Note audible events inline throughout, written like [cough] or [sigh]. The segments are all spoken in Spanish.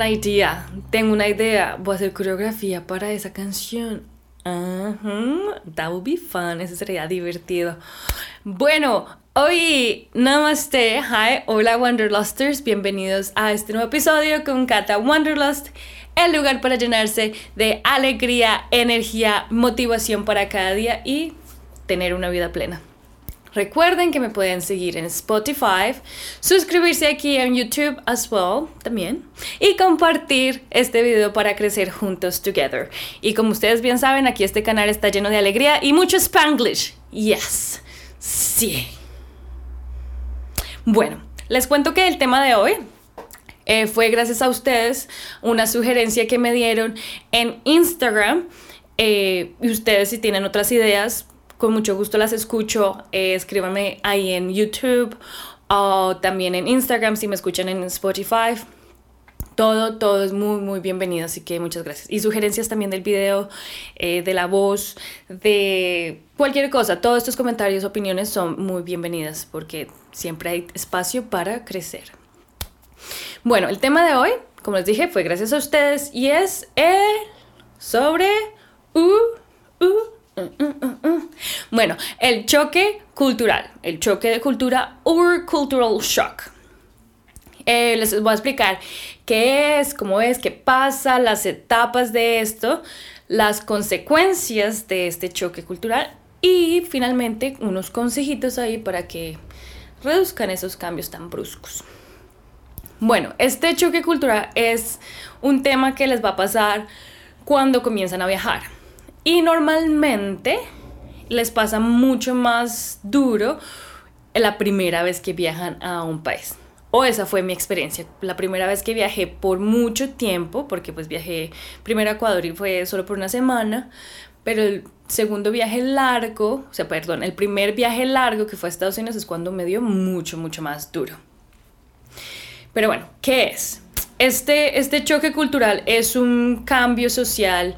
an idea. Tengo una idea. Voy a hacer coreografía para esa canción. That would be fun. Eso sería divertido. Bueno, hoy namaste. Hi, hola Wanderlusters. Bienvenidos a este nuevo episodio con Kata Wanderlust. El lugar para llenarse de alegría, energía, motivación para cada día y tener una vida plena. Recuerden que me pueden seguir en Spotify, suscribirse aquí en YouTube as well también y compartir este video para crecer juntos together. Y como ustedes bien saben, aquí este canal está lleno de alegría y mucho spanglish. Yes. Sí. Bueno, les cuento que el tema de hoy eh, fue gracias a ustedes una sugerencia que me dieron en Instagram. Eh, y ustedes si tienen otras ideas, con mucho gusto las escucho. Eh, escríbanme ahí en YouTube o también en Instagram si me escuchan en Spotify. Todo, todo es muy, muy bienvenido, así que muchas gracias. Y sugerencias también del video, eh, de la voz, de cualquier cosa. Todos estos comentarios, opiniones son muy bienvenidas porque siempre hay espacio para crecer. Bueno, el tema de hoy, como les dije, fue gracias a ustedes y es el sobre... Uh, uh, bueno, el choque cultural, el choque de cultura or cultural shock. Eh, les voy a explicar qué es, cómo es, qué pasa, las etapas de esto, las consecuencias de este choque cultural y finalmente unos consejitos ahí para que reduzcan esos cambios tan bruscos. Bueno, este choque cultural es un tema que les va a pasar cuando comienzan a viajar. Y normalmente les pasa mucho más duro la primera vez que viajan a un país. O esa fue mi experiencia. La primera vez que viajé por mucho tiempo, porque pues viajé primero a Ecuador y fue solo por una semana, pero el segundo viaje largo, o sea, perdón, el primer viaje largo que fue a Estados Unidos es cuando me dio mucho, mucho más duro. Pero bueno, ¿qué es? Este, este choque cultural es un cambio social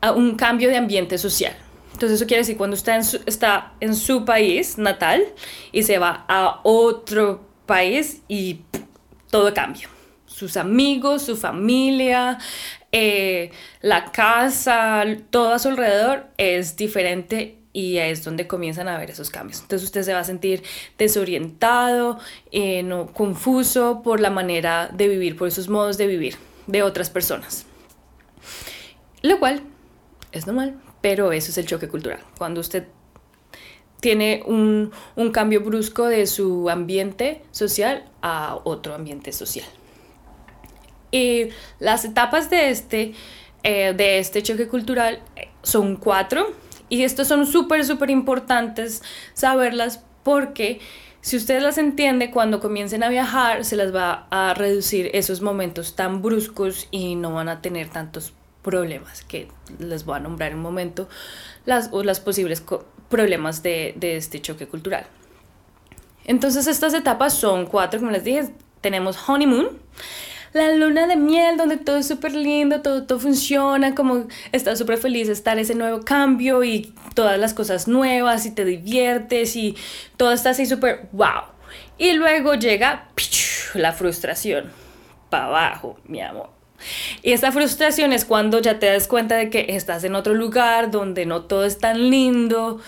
a un cambio de ambiente social. Entonces eso quiere decir cuando está en su, está en su país natal y se va a otro país y todo cambia. Sus amigos, su familia, eh, la casa, todo a su alrededor es diferente y es donde comienzan a ver esos cambios. Entonces usted se va a sentir desorientado, eh, no, confuso por la manera de vivir, por esos modos de vivir de otras personas. Lo cual es normal, pero eso es el choque cultural. Cuando usted tiene un, cambio brusco de su ambiente social a otro ambiente social. Y las etapas de este, eh, de este choque cultural son cuatro y estos son súper, súper importantes saberlas porque si usted las entiende, cuando comiencen a viajar se las va a reducir esos momentos tan bruscos y no van a tener tantos problemas que les voy a nombrar en un momento, las, o las posibles problemas de, de este choque cultural. Entonces estas etapas son cuatro, como les dije, tenemos honeymoon, la luna de miel donde todo es súper lindo, todo, todo funciona, como estás súper feliz de estar ese nuevo cambio y todas las cosas nuevas y te diviertes y todo está así súper wow. Y luego llega la frustración, para abajo, mi amor. Y esta frustración es cuando ya te das cuenta de que estás en otro lugar donde no todo es tan lindo,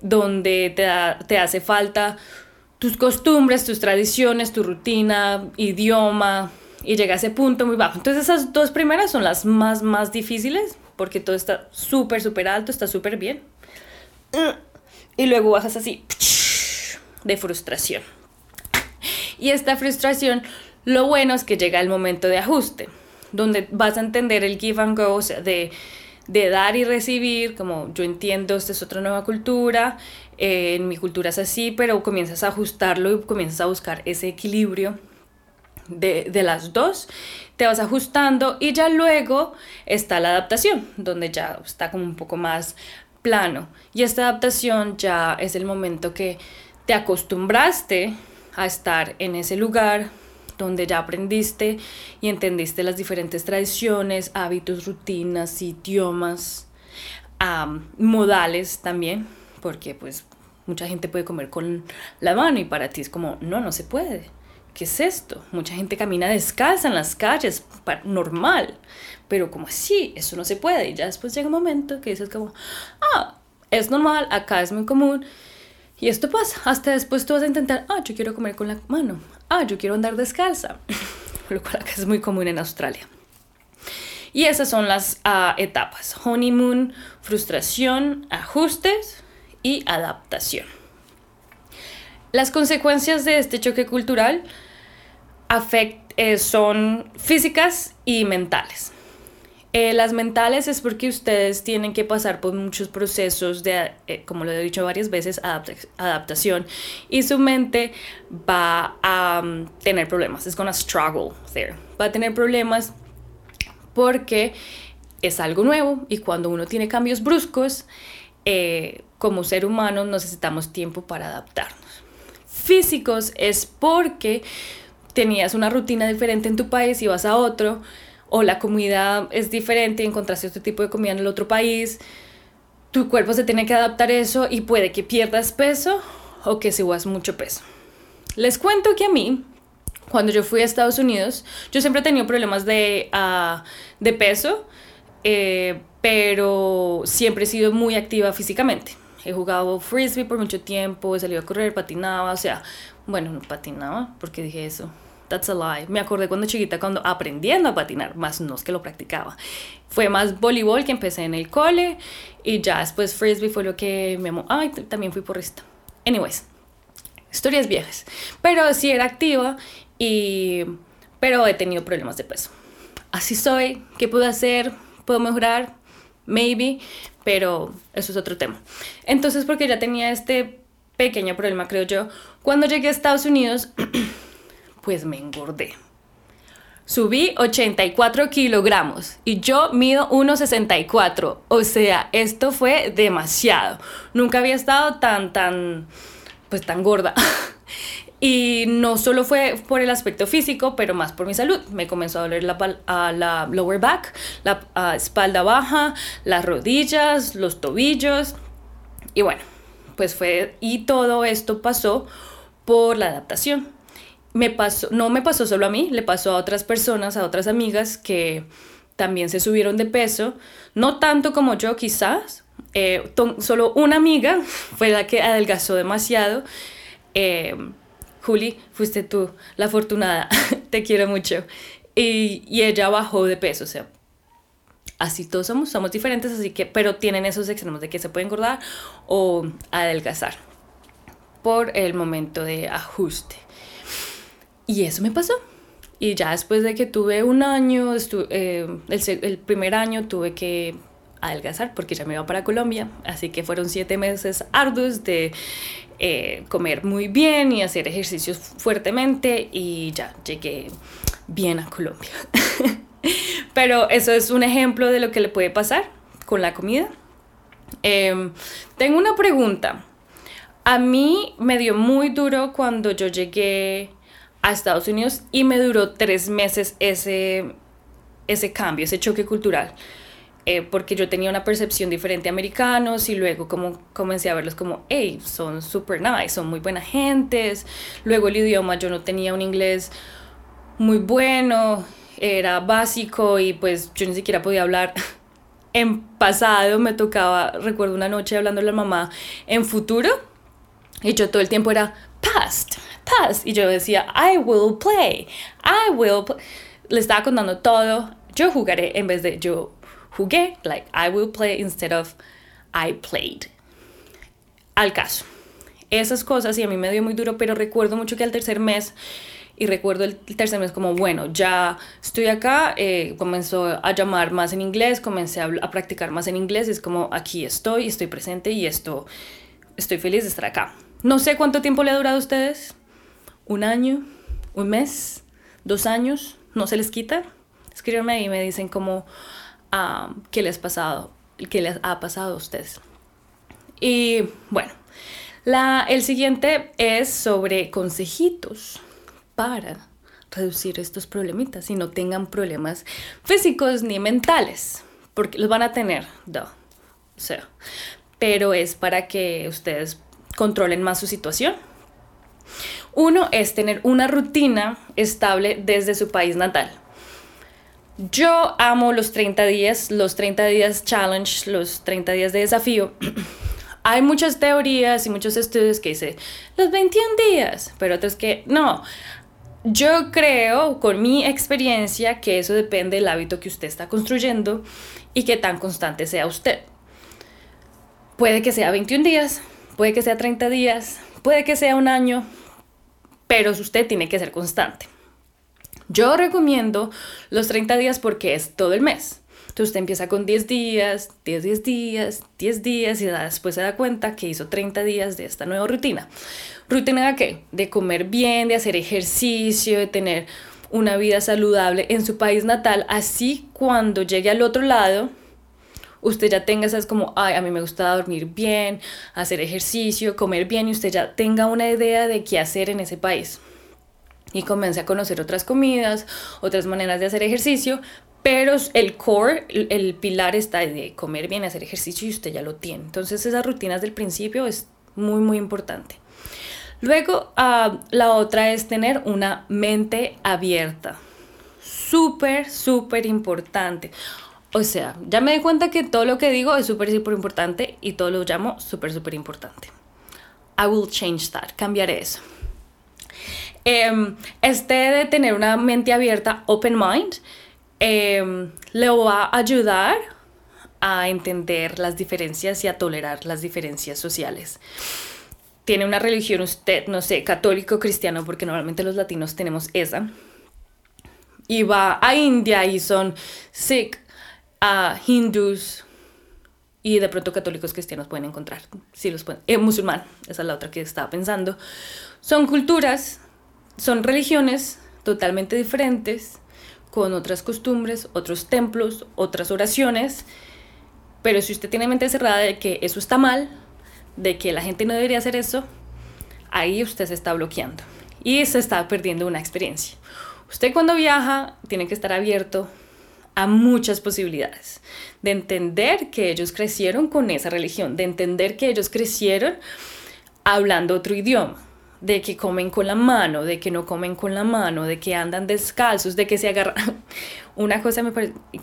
donde te, te hace falta tus costumbres, tus tradiciones, tu rutina, idioma, y llega a ese punto muy bajo. Entonces esas dos primeras son las más, más difíciles, porque todo está súper, súper alto, está súper bien. Y luego bajas así, de frustración. Y esta frustración, lo bueno es que llega el momento de ajuste donde vas a entender el give and go, o sea, de, dar y recibir, como yo entiendo, esta es otra nueva cultura, eh, en mi cultura es así, pero comienzas a ajustarlo y comienzas a buscar ese equilibrio de, de, las dos, te vas ajustando y ya luego está la adaptación, donde ya está como un poco más plano. Y esta adaptación ya es el momento que te acostumbraste a estar en ese lugar, donde ya aprendiste y entendiste las diferentes tradiciones, hábitos, rutinas, idiomas, modales también, porque pues mucha gente puede comer con la mano y para ti es como, no, no se puede. ¿qué es esto? Mucha gente camina descalza en las calles, normal, pero como así, eso no se puede. Y ya después llega un momento que dices como, ah, es normal, acá es muy común. Y esto pasa, hasta después tú vas a intentar, ah, yo quiero comer con la mano, ah, yo quiero andar descalza, [laughs] lo cual es muy común en Australia. Y esas son las uh, etapas, honeymoon, frustración, ajustes y adaptación. Las consecuencias de este choque cultural eh, son físicas y mentales. Eh, las mentales es porque ustedes tienen que pasar por muchos procesos de, eh, como lo he dicho varias veces, adaptación y su mente va a um, tener problemas. Es gonna struggle there. Va a tener problemas porque es algo nuevo y cuando uno tiene cambios bruscos, como ser humano necesitamos tiempo para adaptarnos. Físicos es porque tenías una rutina diferente en tu país y vas a otro o la comida es diferente encontraste otro tipo de comida en el otro país, tu cuerpo se tiene que adaptar a eso y puede que pierdas peso o que subas mucho peso. Les cuento que a mí, cuando yo fui a Estados Unidos, yo siempre he tenido problemas de, ah, de peso, eh, pero siempre he sido muy activa físicamente. He jugado frisbee por mucho tiempo, he salido a correr, patinaba, o sea, bueno, no patinaba, porque dije eso, Me acordé cuando chiquita, cuando aprendiendo a patinar, más no es que lo practicaba. Fue más voleibol que empecé en el cole y ya después frisbee fue lo que me... Ay, también fui porrista. Anyways, historias viejas. Pero sí era activa y... Pero he tenido problemas de peso. Así soy. ¿Qué puedo hacer? ¿Puedo mejorar? Maybe. Pero eso es otro tema. Entonces, porque ya tenía este pequeño problema, creo yo, cuando llegué a Estados Unidos... [clears throat] pues me engordé. Subí 84 kilogramos y yo mido 1,64. O sea, esto fue demasiado. Nunca había estado tan, tan, pues tan gorda. [laughs] Y no solo fue por el aspecto físico, pero más por mi salud. Me comenzó a doler la, lower back, la espalda baja, las rodillas, los tobillos. Y bueno, pues fue, y todo esto pasó por la adaptación me pasó, no me pasó solo a mí, le pasó a otras personas, a otras amigas que también se subieron de peso, no tanto como yo quizás, eh, solo una amiga [laughs] fue la que adelgazó demasiado. Eh, Juli, fuiste tú, la afortunada, [laughs] te quiero mucho. Y, y, ella bajó de peso, o sea, así todos somos, somos diferentes, así que, pero tienen esos extremos de que se puede engordar o adelgazar por el momento de ajuste. Y eso me pasó. Y ya después de que tuve un año, eh, el, primer año tuve que adelgazar porque ya me iba para Colombia. Así que fueron siete meses arduos de eh, comer muy bien y hacer ejercicios fuertemente y ya llegué bien a Colombia. [laughs] Pero eso es un ejemplo de lo que le puede pasar con la comida. Em, tengo una pregunta. A mí me dio muy duro cuando yo llegué a Estados Unidos y me duró tres meses ese, ese cambio, ese choque cultural. Eh, porque yo tenía una percepción diferente de americanos y luego como comencé a verlos como, hey, son super nice, son muy buenas gentes. Luego el idioma, yo no tenía un inglés muy bueno, era básico y pues yo ni siquiera podía hablar. [laughs] En pasado me tocaba, recuerdo una noche hablando a la mamá en futuro y yo todo el tiempo era past, past. Y yo decía, I will play, I will Le estaba contando todo. Yo jugaré en vez de yo jugué, like I will play instead of I played. Al caso. Esas cosas y a mí me dio muy duro, pero recuerdo mucho que al tercer mes y recuerdo el tercer mes como, bueno, ya estoy acá, eh, comenzó a llamar más en inglés, comencé a, practicar más en inglés, es como, aquí estoy, estoy presente y esto, estoy feliz de estar acá. No sé cuánto tiempo le ha durado a ustedes, un año, un mes, dos años, no se les quita. Escríbanme y me dicen cómo, ah, qué les, pasado, qué les ha pasado a ustedes. Y bueno, el siguiente es sobre consejitos para reducir estos problemitas y no tengan problemas físicos ni mentales, porque los van a tener, o sea, pero es para que ustedes controlen más su situación Uno es tener una rutina estable desde su país natal. Yo amo los 30 días, los 30 días challenge, los 30 días de desafío. [clears throat] Hay muchas teorías y muchos estudios que dicen los 21 días, pero otros que no. Yo creo, con mi experiencia, que eso depende del hábito que usted está construyendo y que tan constante sea usted. Puede que sea 21 días, puede que sea 30 días, puede que sea un año, pero usted tiene que ser constante. Yo recomiendo los 30 días porque es todo el mes. Entonces usted empieza con 10 días, 10, 10 días, 10 días y después se da cuenta que hizo 30 días de esta nueva rutina. ¿Rutina de qué? De comer bien, de hacer ejercicio, de tener una vida saludable en su país natal. Así cuando llegue al otro lado, usted ya tenga esas como, ay, a mí me gusta dormir bien, hacer ejercicio, comer bien y usted ya tenga una idea de qué hacer en ese país y comience a conocer otras comidas, otras maneras de hacer ejercicio, pero el core, el pilar está de comer bien, hacer ejercicio y usted ya lo tiene. Entonces esas rutinas del principio es muy, muy importante. Luego, ah, la otra es tener una mente abierta. Súper, súper importante. O sea, ya me di cuenta que todo lo que digo es súper, súper importante y todo lo llamo súper, súper importante. I will change that. Cambiaré eso. Em, este de tener una mente abierta, open mind, em, le va a ayudar a entender las diferencias y a tolerar las diferencias sociales. Tiene una religión usted, no sé, católico, cristiano, porque normalmente los latinos tenemos esa. Y va a India y son Sikh, a hindus y de pronto católicos cristianos pueden encontrar. Sí, los pueden. Eh, musulmán, esa es la otra que estaba pensando. Son culturas son religiones totalmente diferentes, con otras costumbres, otros templos, otras oraciones, pero si usted tiene mente cerrada de que eso está mal, de que la gente no debería hacer eso, ahí usted se está bloqueando y se está perdiendo una experiencia. Usted cuando viaja tiene que estar abierto a muchas posibilidades, de entender que ellos crecieron con esa religión, de entender que ellos crecieron hablando otro idioma, de que comen con la mano, de que no comen con la mano, de que andan descalzos, de que se agarran. [laughs] Una cosa me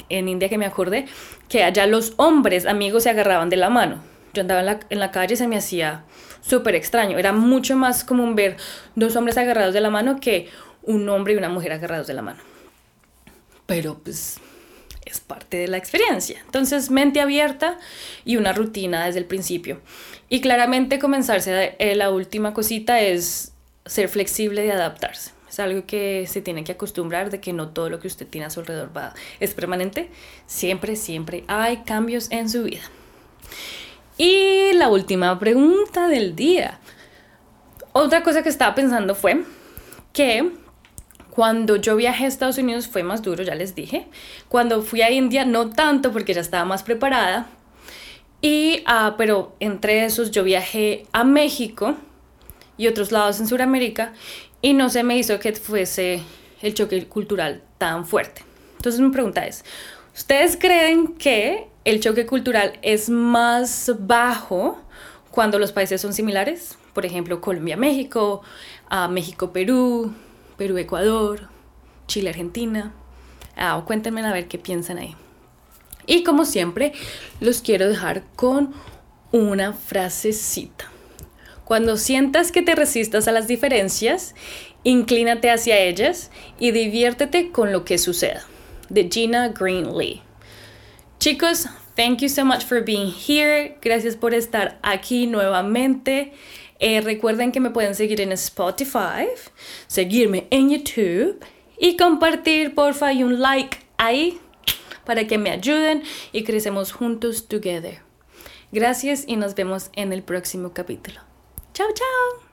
en India que me acordé, que allá los hombres amigos se agarraban de la mano. Yo andaba en la, en la calle y se me hacía súper extraño. Era mucho más común ver dos hombres agarrados de la mano que un hombre y una mujer agarrados de la mano. Pero pues es parte de la experiencia. Entonces, mente abierta y una rutina desde el principio. Y claramente comenzarse, eh, la última cosita es ser flexible y adaptarse. Es algo que se tiene que acostumbrar de que no todo lo que usted tiene a su alrededor va, es permanente. Siempre, siempre hay cambios en su vida. Y la última pregunta del día. Otra cosa que estaba pensando fue que cuando yo viajé a Estados Unidos fue más duro, ya les dije. Cuando fui a India no tanto porque ya estaba más preparada. Y, ah, pero entre esos yo viajé a México y otros lados en Sudamérica y no se me hizo que fuese el choque cultural tan fuerte. Entonces mi pregunta es, ¿ustedes creen que el choque cultural es más bajo cuando los países son similares? Por ejemplo, Colombia-México, ah, México-Perú, Perú-Ecuador, Chile-Argentina. Ah, cuéntenme a ver qué piensan ahí. Y como siempre, los quiero dejar con una frasecita. Cuando sientas que te resistas a las diferencias, inclínate hacia ellas y diviértete con lo que suceda. De Gina Green Lee. Chicos, thank you so much for being here. Gracias por estar aquí nuevamente. Eh, recuerden que me pueden seguir en Spotify, seguirme en YouTube y compartir porfa y un like ahí para que me ayuden y crecemos juntos together. Gracias y nos vemos en el próximo capítulo. Chao, chao.